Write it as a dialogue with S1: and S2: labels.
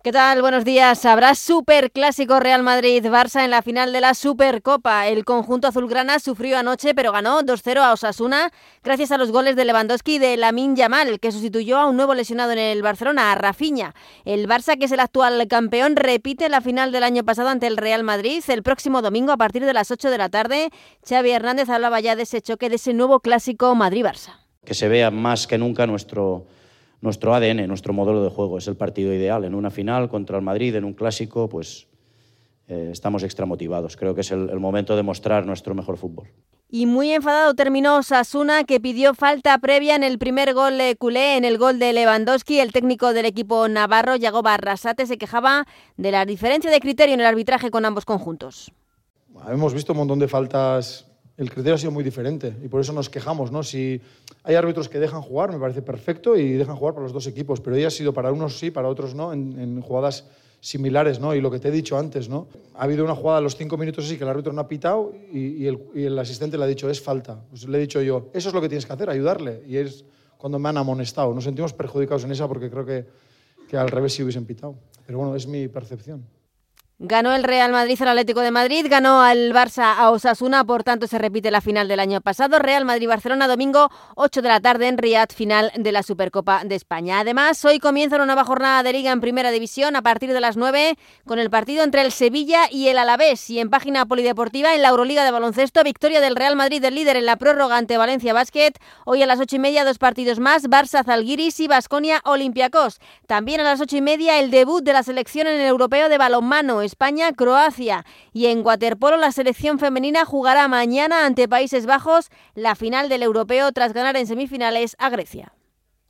S1: ¿Qué tal? Buenos días. Habrá super clásico Real Madrid-Barça en la final de la Supercopa. El conjunto azulgrana sufrió anoche, pero ganó 2-0 a Osasuna gracias a los goles de Lewandowski y de Lamin Yamal, que sustituyó a un nuevo lesionado en el Barcelona, a Rafinha. El Barça, que es el actual campeón, repite la final del año pasado ante el Real Madrid el próximo domingo a partir de las 8 de la tarde. Xavi Hernández hablaba ya de ese choque, de ese nuevo clásico Madrid-Barça.
S2: Que se vea más que nunca nuestro nuestro ADN, nuestro modelo de juego. Es el partido ideal. En una final contra el Madrid, en un clásico, pues eh, estamos extramotivados. Creo que es el, el, momento de mostrar nuestro mejor fútbol.
S1: Y muy enfadado terminó Sasuna, que pidió falta previa en el primer gol de culé, en el gol de Lewandowski. El técnico del equipo navarro, Yago Barrasate, se quejaba de la diferencia de criterio en el arbitraje con ambos conjuntos.
S3: Hemos visto un montón de faltas el criterio ha sido muy diferente y por eso nos quejamos. ¿no? Si hay árbitros que dejan jugar, me parece perfecto y dejan jugar para los dos equipos, pero ella ha sido para unos sí, para otros no, en, en, jugadas similares. ¿no? Y lo que te he dicho antes, ¿no? ha habido una jugada a los cinco minutos así que el árbitro no ha pitado y, el, asistente le ha dicho es falta. Pues le he dicho yo, eso es lo que tienes que hacer, ayudarle. Y es cuando me han amonestado. Nos sentimos perjudicados en esa porque creo que, que al revés sí hubiesen pitado. Pero bueno, es mi percepción.
S1: Ganó el Real Madrid al Atlético de Madrid, ganó al Barça a Osasuna, por tanto se repite la final del año pasado. Real Madrid-Barcelona, domingo 8 de la tarde en Riyadh, final de la Supercopa de España. Además, hoy comienza una nueva jornada de liga en Primera División a partir de las 9 con el partido entre el Sevilla y el Alavés. Y en página polideportiva, en la Euroliga de baloncesto, victoria del Real Madrid, del líder en la prórroga ante Valencia Basket. Hoy a las 8 y media, dos partidos más, Barça Zalgiris y Basconia Olympiacos. También a las 8 y media, el debut de la selección en el europeo de balonmano. España-Croacia. Y en waterpolo la selección femenina jugará mañana ante Países Bajos la final del europeo tras ganar en semifinales a Grecia.